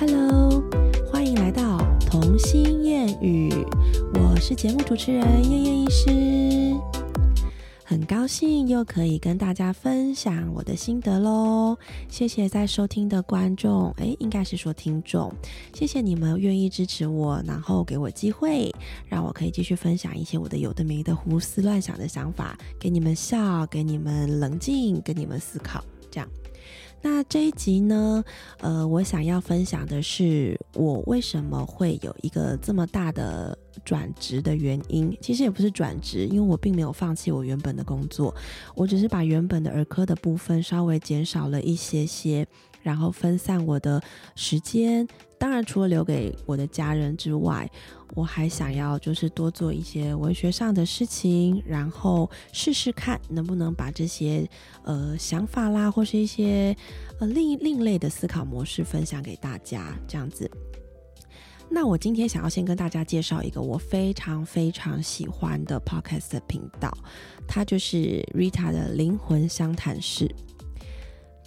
Hello，欢迎来到童心谚语，我是节目主持人燕燕医师，很高兴又可以跟大家分享我的心得喽。谢谢在收听的观众，诶，应该是说听众，谢谢你们愿意支持我，然后给我机会，让我可以继续分享一些我的有的没的胡思乱想的想法，给你们笑，给你们冷静，跟你们思考，这样。那这一集呢，呃，我想要分享的是我为什么会有一个这么大的转职的原因。其实也不是转职，因为我并没有放弃我原本的工作，我只是把原本的儿科的部分稍微减少了一些些。然后分散我的时间，当然除了留给我的家人之外，我还想要就是多做一些文学上的事情，然后试试看能不能把这些呃想法啦，或是一些呃另另类的思考模式分享给大家，这样子。那我今天想要先跟大家介绍一个我非常非常喜欢的 podcast 频道，它就是 Rita 的灵魂相谈室。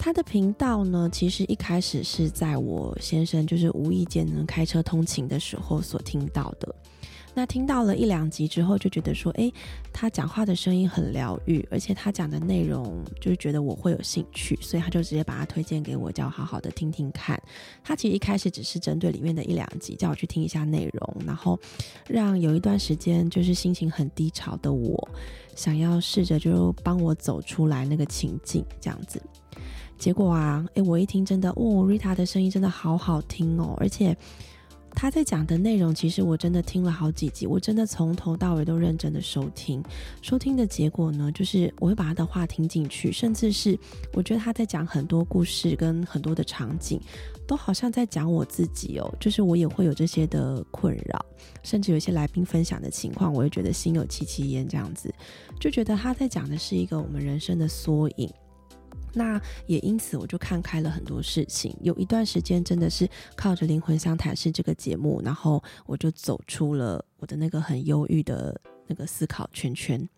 他的频道呢，其实一开始是在我先生就是无意间能开车通勤的时候所听到的。那听到了一两集之后，就觉得说，哎，他讲话的声音很疗愈，而且他讲的内容就是觉得我会有兴趣，所以他就直接把它推荐给我，叫好好的听听看。他其实一开始只是针对里面的一两集，叫我去听一下内容，然后让有一段时间就是心情很低潮的我，想要试着就帮我走出来那个情境，这样子。结果啊，诶，我一听真的，哦，Rita 的声音真的好好听哦，而且他在讲的内容，其实我真的听了好几集，我真的从头到尾都认真的收听。收听的结果呢，就是我会把他的话听进去，甚至是我觉得他在讲很多故事跟很多的场景，都好像在讲我自己哦，就是我也会有这些的困扰，甚至有一些来宾分享的情况，我也觉得心有戚戚焉，这样子，就觉得他在讲的是一个我们人生的缩影。那也因此，我就看开了很多事情。有一段时间，真的是靠着《灵魂相谈室》这个节目，然后我就走出了我的那个很忧郁的那个思考圈圈。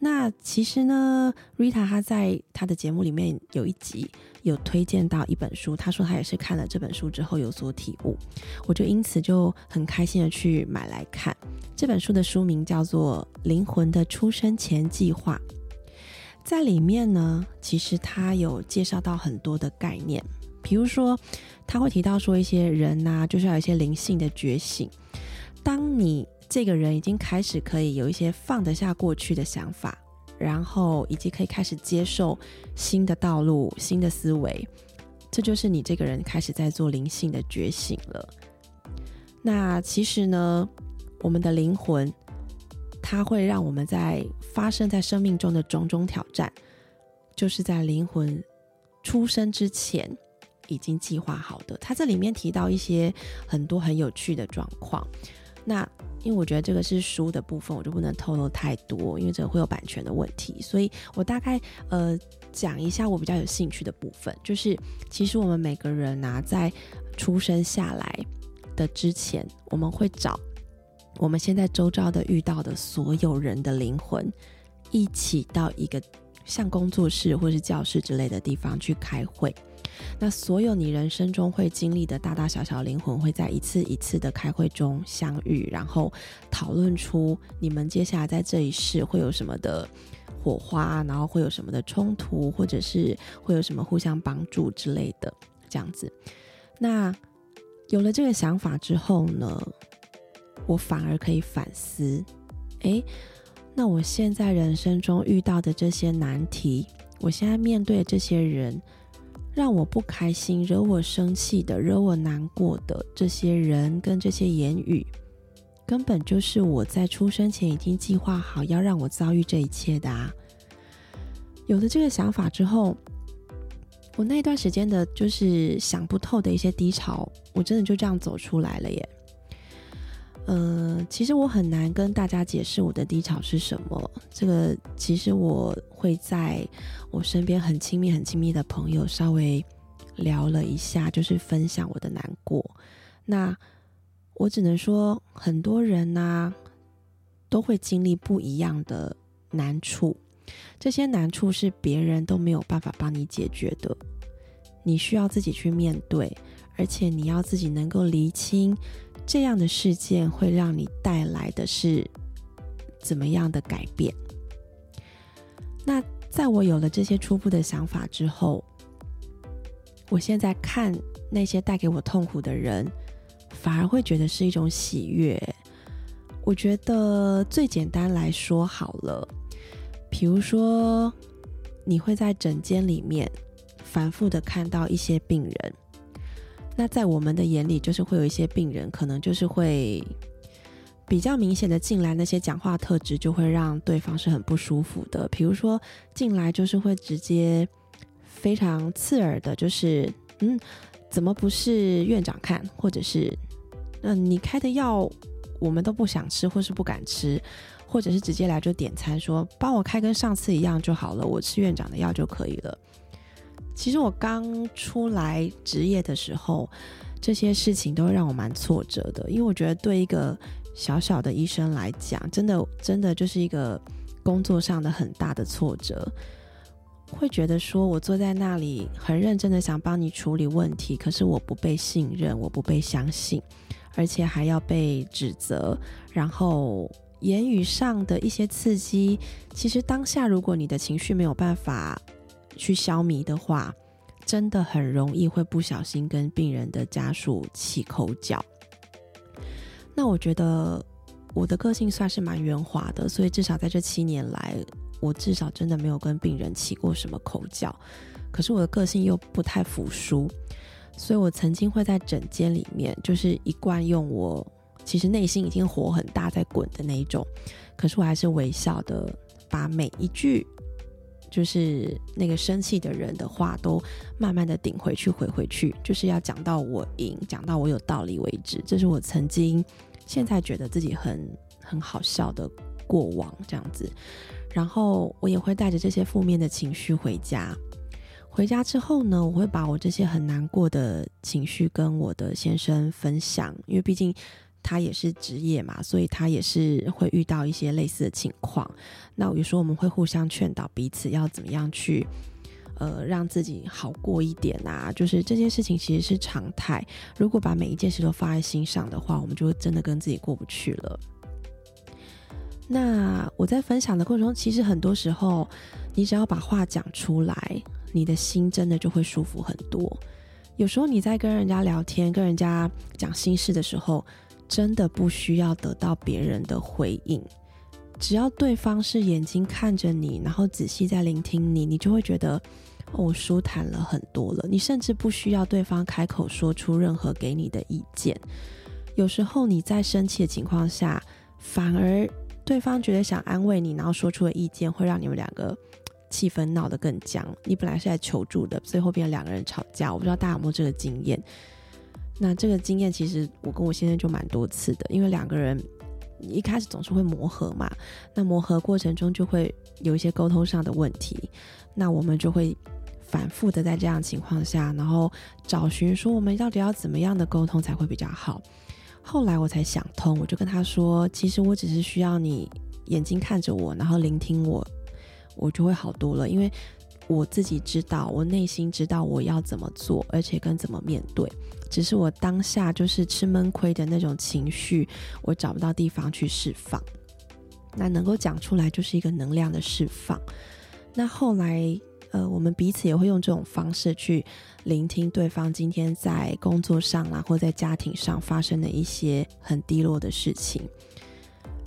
那其实呢，Rita 她在她的节目里面有一集有推荐到一本书，她说她也是看了这本书之后有所体悟，我就因此就很开心的去买来看。这本书的书名叫做《灵魂的出生前计划》。在里面呢，其实他有介绍到很多的概念，比如说他会提到说一些人呐，就是要有一些灵性的觉醒。当你这个人已经开始可以有一些放得下过去的想法，然后以及可以开始接受新的道路、新的思维，这就是你这个人开始在做灵性的觉醒了。那其实呢，我们的灵魂。它会让我们在发生在生命中的种种挑战，就是在灵魂出生之前已经计划好的。它这里面提到一些很多很有趣的状况。那因为我觉得这个是书的部分，我就不能透露太多，因为这个会有版权的问题。所以我大概呃讲一下我比较有兴趣的部分，就是其实我们每个人啊，在出生下来的之前，我们会找。我们现在周遭的遇到的所有人的灵魂，一起到一个像工作室或是教室之类的地方去开会。那所有你人生中会经历的大大小小灵魂，会在一次一次的开会中相遇，然后讨论出你们接下来在这一世会有什么的火花，然后会有什么的冲突，或者是会有什么互相帮助之类的这样子。那有了这个想法之后呢？我反而可以反思，诶，那我现在人生中遇到的这些难题，我现在面对这些人，让我不开心、惹我生气的、惹我难过的这些人跟这些言语，根本就是我在出生前已经计划好要让我遭遇这一切的啊！有了这个想法之后，我那段时间的就是想不透的一些低潮，我真的就这样走出来了耶。呃，其实我很难跟大家解释我的低潮是什么。这个其实我会在我身边很亲密、很亲密的朋友稍微聊了一下，就是分享我的难过。那我只能说，很多人呢都会经历不一样的难处，这些难处是别人都没有办法帮你解决的，你需要自己去面对。而且你要自己能够厘清这样的事件会让你带来的是怎么样的改变。那在我有了这些初步的想法之后，我现在看那些带给我痛苦的人，反而会觉得是一种喜悦。我觉得最简单来说好了，比如说你会在诊间里面反复的看到一些病人，那在我们的眼里，就是会有一些病人可能就是会比较明显的进来，那些讲话特质就会让对方是很不舒服的。比如说进来就是会直接非常刺耳的，就是嗯，怎么不是院长看，或者是嗯，你开的药。我们都不想吃，或是不敢吃，或者是直接来就点餐，说帮我开跟上次一样就好了，我吃院长的药就可以了。其实我刚出来职业的时候，这些事情都让我蛮挫折的，因为我觉得对一个小小的医生来讲，真的真的就是一个工作上的很大的挫折，会觉得说我坐在那里很认真的想帮你处理问题，可是我不被信任，我不被相信。而且还要被指责，然后言语上的一些刺激，其实当下如果你的情绪没有办法去消弭的话，真的很容易会不小心跟病人的家属起口角。那我觉得我的个性算是蛮圆滑的，所以至少在这七年来，我至少真的没有跟病人起过什么口角。可是我的个性又不太服输。所以我曾经会在诊间里面，就是一贯用我其实内心已经火很大在滚的那一种，可是我还是微笑的把每一句就是那个生气的人的话都慢慢的顶回去回回去，就是要讲到我赢，讲到我有道理为止。这是我曾经现在觉得自己很很好笑的过往这样子，然后我也会带着这些负面的情绪回家。回家之后呢，我会把我这些很难过的情绪跟我的先生分享，因为毕竟他也是职业嘛，所以他也是会遇到一些类似的情况。那有时候我们会互相劝导彼此要怎么样去，呃，让自己好过一点啊。就是这件事情其实是常态，如果把每一件事都放在心上的话，我们就真的跟自己过不去了。那我在分享的过程中，其实很多时候，你只要把话讲出来。你的心真的就会舒服很多。有时候你在跟人家聊天、跟人家讲心事的时候，真的不需要得到别人的回应，只要对方是眼睛看着你，然后仔细在聆听你，你就会觉得我舒坦了很多了。你甚至不需要对方开口说出任何给你的意见。有时候你在生气的情况下，反而对方觉得想安慰你，然后说出的意见会让你们两个。气氛闹得更僵，你本来是来求助的，最后变成两个人吵架。我不知道大家有没有这个经验。那这个经验其实我跟我先生就蛮多次的，因为两个人一开始总是会磨合嘛，那磨合过程中就会有一些沟通上的问题，那我们就会反复的在这样情况下，然后找寻说我们到底要怎么样的沟通才会比较好。后来我才想通，我就跟他说，其实我只是需要你眼睛看着我，然后聆听我。我就会好多了，因为我自己知道，我内心知道我要怎么做，而且跟怎么面对。只是我当下就是吃闷亏的那种情绪，我找不到地方去释放。那能够讲出来，就是一个能量的释放。那后来，呃，我们彼此也会用这种方式去聆听对方今天在工作上啊，或在家庭上发生的一些很低落的事情。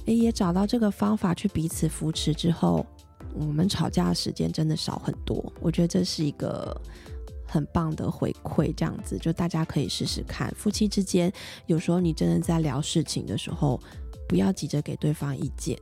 诶，也找到这个方法去彼此扶持之后。我们吵架的时间真的少很多，我觉得这是一个很棒的回馈。这样子，就大家可以试试看。夫妻之间，有时候你真的在聊事情的时候，不要急着给对方意见，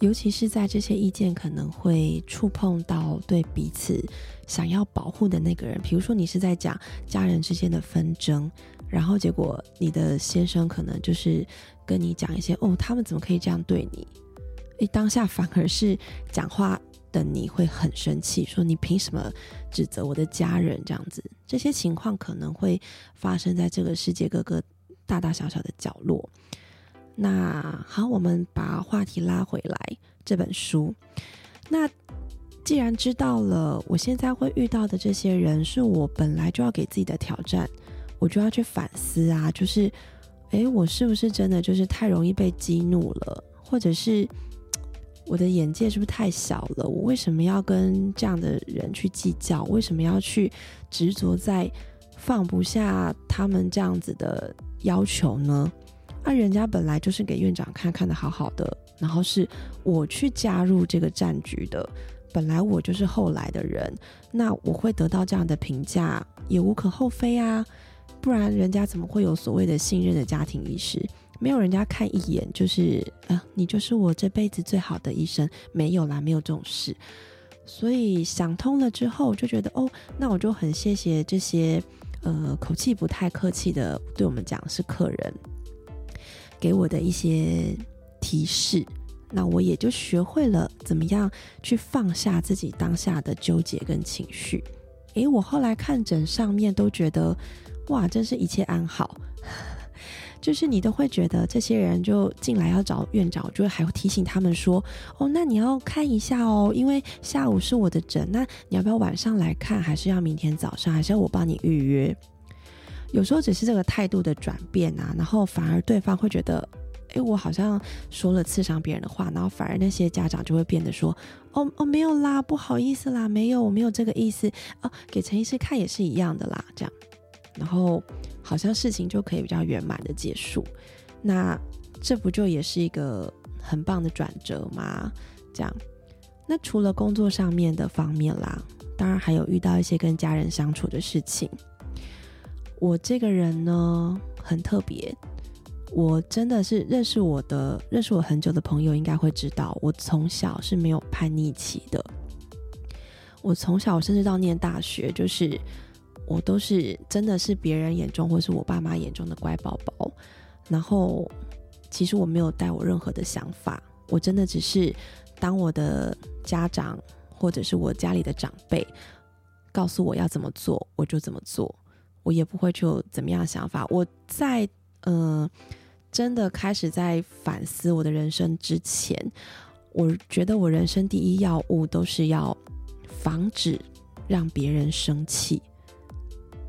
尤其是在这些意见可能会触碰到对彼此想要保护的那个人。比如说，你是在讲家人之间的纷争，然后结果你的先生可能就是跟你讲一些：“哦，他们怎么可以这样对你？”诶，当下反而是讲话的你会很生气，说你凭什么指责我的家人？这样子，这些情况可能会发生在这个世界各个大大小小的角落。那好，我们把话题拉回来，这本书。那既然知道了，我现在会遇到的这些人是我本来就要给自己的挑战，我就要去反思啊，就是，诶，我是不是真的就是太容易被激怒了，或者是我的眼界是不是太小了？我为什么要跟这样的人去计较？为什么要去执着在放不下他们这样子的要求呢？那人家本来就是给院长看看的好好的，然后是我去加入这个战局的。本来我就是后来的人，那我会得到这样的评价也无可厚非啊，不然人家怎么会有所谓的信任的家庭医师？没有人家看一眼就是啊，你就是我这辈子最好的医生，没有啦，没有这种事。所以想通了之后，就觉得哦，那我就很谢谢这些呃口气不太客气的对我们讲是客人给我的一些提示。那我也就学会了怎么样去放下自己当下的纠结跟情绪。诶，我后来看诊上面都觉得，哇，真是一切安好。就是你都会觉得这些人就进来要找院长，就会还会提醒他们说，哦，那你要看一下哦，因为下午是我的诊，那你要不要晚上来看，还是要明天早上，还是要我帮你预约？有时候只是这个态度的转变啊，然后反而对方会觉得。哎，我好像说了刺伤别人的话，然后反而那些家长就会变得说：“哦哦，没有啦，不好意思啦，没有，我没有这个意思哦，给陈医师看也是一样的啦。”这样，然后好像事情就可以比较圆满的结束。那这不就也是一个很棒的转折吗？这样，那除了工作上面的方面啦，当然还有遇到一些跟家人相处的事情。我这个人呢，很特别。我真的是认识我的认识我很久的朋友应该会知道，我从小是没有叛逆期的。我从小甚至到念大学，就是我都是真的是别人眼中或是我爸妈眼中的乖宝宝。然后其实我没有带我任何的想法，我真的只是当我的家长或者是我家里的长辈告诉我要怎么做，我就怎么做，我也不会有怎么样想法。我在嗯。真的开始在反思我的人生之前，我觉得我人生第一要务都是要防止让别人生气。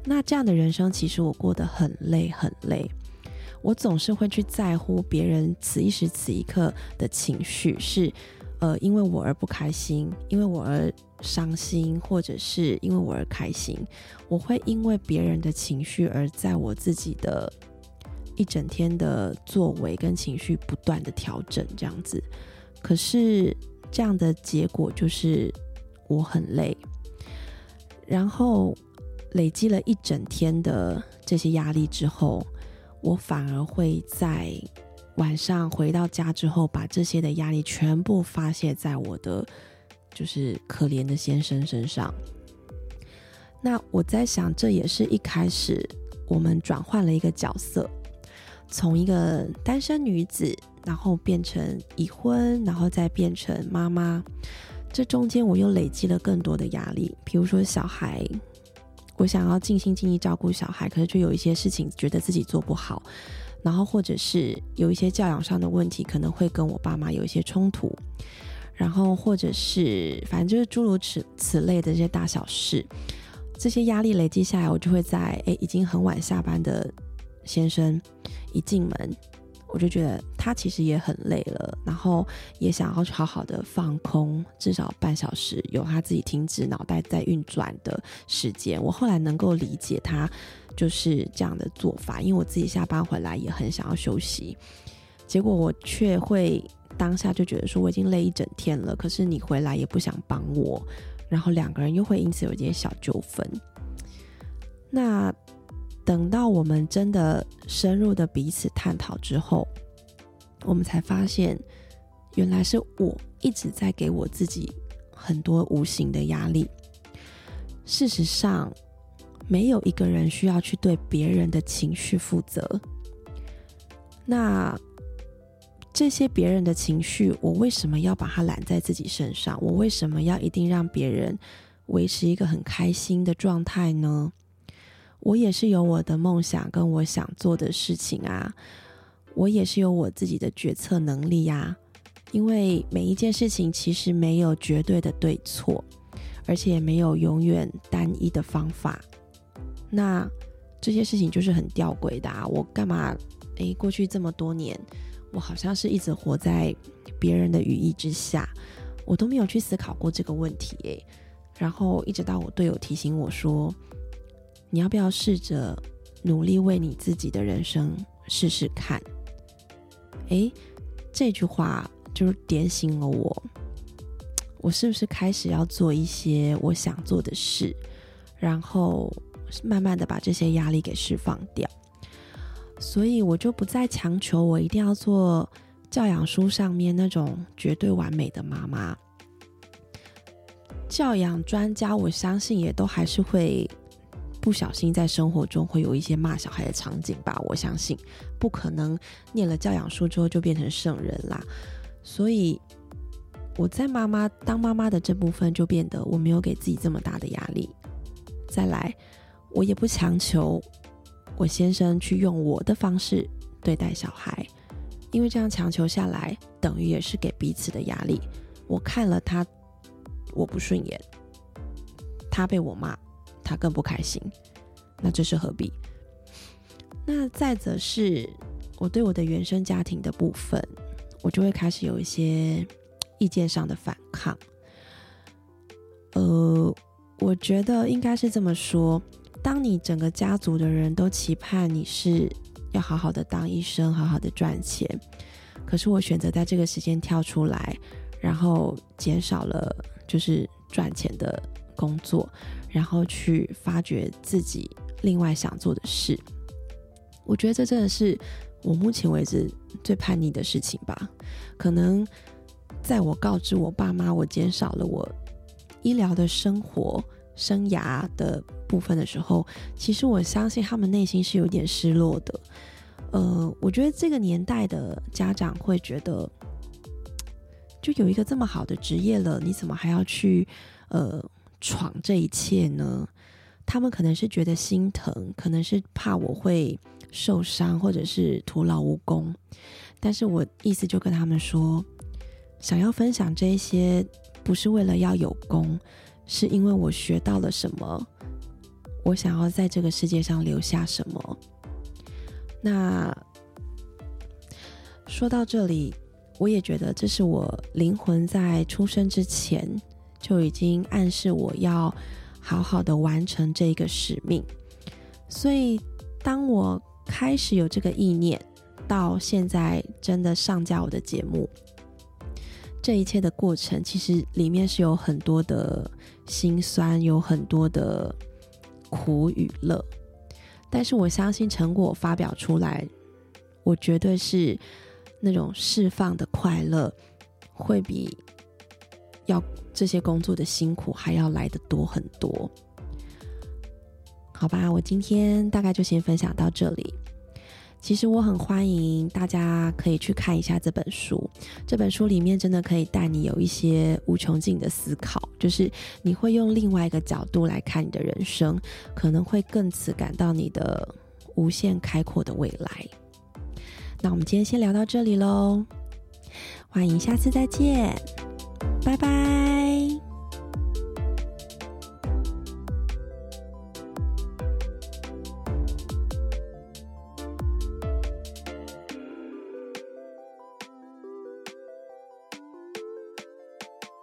那这样的人生其实我过得很累很累，我总是会去在乎别人此一时此一刻的情绪，是呃因为我而不开心，因为我而伤心，或者是因为我而开心。我会因为别人的情绪而在我自己的。一整天的作为跟情绪不断的调整，这样子，可是这样的结果就是我很累，然后累积了一整天的这些压力之后，我反而会在晚上回到家之后，把这些的压力全部发泄在我的就是可怜的先生身上。那我在想，这也是一开始我们转换了一个角色。从一个单身女子，然后变成已婚，然后再变成妈妈，这中间我又累积了更多的压力。比如说小孩，我想要尽心尽力照顾小孩，可是就有一些事情觉得自己做不好，然后或者是有一些教养上的问题，可能会跟我爸妈有一些冲突，然后或者是反正就是诸如此此类的这些大小事，这些压力累积下来，我就会在诶已经很晚下班的先生。一进门，我就觉得他其实也很累了，然后也想要好好的放空，至少半小时，有他自己停止脑袋在运转的时间。我后来能够理解他就是这样的做法，因为我自己下班回来也很想要休息，结果我却会当下就觉得说我已经累一整天了，可是你回来也不想帮我，然后两个人又会因此有一点小纠纷。那。等到我们真的深入的彼此探讨之后，我们才发现，原来是我一直在给我自己很多无形的压力。事实上，没有一个人需要去对别人的情绪负责。那这些别人的情绪，我为什么要把它揽在自己身上？我为什么要一定让别人维持一个很开心的状态呢？我也是有我的梦想跟我想做的事情啊，我也是有我自己的决策能力呀。因为每一件事情其实没有绝对的对错，而且没有永远单一的方法。那这些事情就是很吊诡的啊！我干嘛？诶，过去这么多年，我好像是一直活在别人的羽翼之下，我都没有去思考过这个问题诶。然后一直到我队友提醒我说：“你要不要试着努力为你自己的人生试试看？”诶，这句话就是点醒了我，我是不是开始要做一些我想做的事，然后。慢慢的把这些压力给释放掉，所以我就不再强求我一定要做教养书上面那种绝对完美的妈妈。教养专家，我相信也都还是会不小心在生活中会有一些骂小孩的场景吧。我相信不可能念了教养书之后就变成圣人啦。所以我在妈妈当妈妈的这部分就变得我没有给自己这么大的压力。再来。我也不强求我先生去用我的方式对待小孩，因为这样强求下来，等于也是给彼此的压力。我看了他，我不顺眼，他被我骂，他更不开心，那这是何必？那再则是我对我的原生家庭的部分，我就会开始有一些意见上的反抗。呃，我觉得应该是这么说。当你整个家族的人都期盼你是要好好的当医生，好好的赚钱，可是我选择在这个时间跳出来，然后减少了就是赚钱的工作，然后去发掘自己另外想做的事。我觉得这真的是我目前为止最叛逆的事情吧。可能在我告知我爸妈我减少了我医疗的生活生涯的。部分的时候，其实我相信他们内心是有点失落的。呃，我觉得这个年代的家长会觉得，就有一个这么好的职业了，你怎么还要去呃闯这一切呢？他们可能是觉得心疼，可能是怕我会受伤，或者是徒劳无功。但是我意思就跟他们说，想要分享这些，不是为了要有功，是因为我学到了什么。我想要在这个世界上留下什么？那说到这里，我也觉得这是我灵魂在出生之前就已经暗示我要好好的完成这个使命。所以，当我开始有这个意念，到现在真的上架我的节目，这一切的过程，其实里面是有很多的心酸，有很多的。苦与乐，但是我相信成果发表出来，我绝对是那种释放的快乐，会比要这些工作的辛苦还要来的多很多。好吧，我今天大概就先分享到这里。其实我很欢迎大家可以去看一下这本书，这本书里面真的可以带你有一些无穷尽的思考，就是你会用另外一个角度来看你的人生，可能会更此感到你的无限开阔的未来。那我们今天先聊到这里喽，欢迎下次再见，拜拜。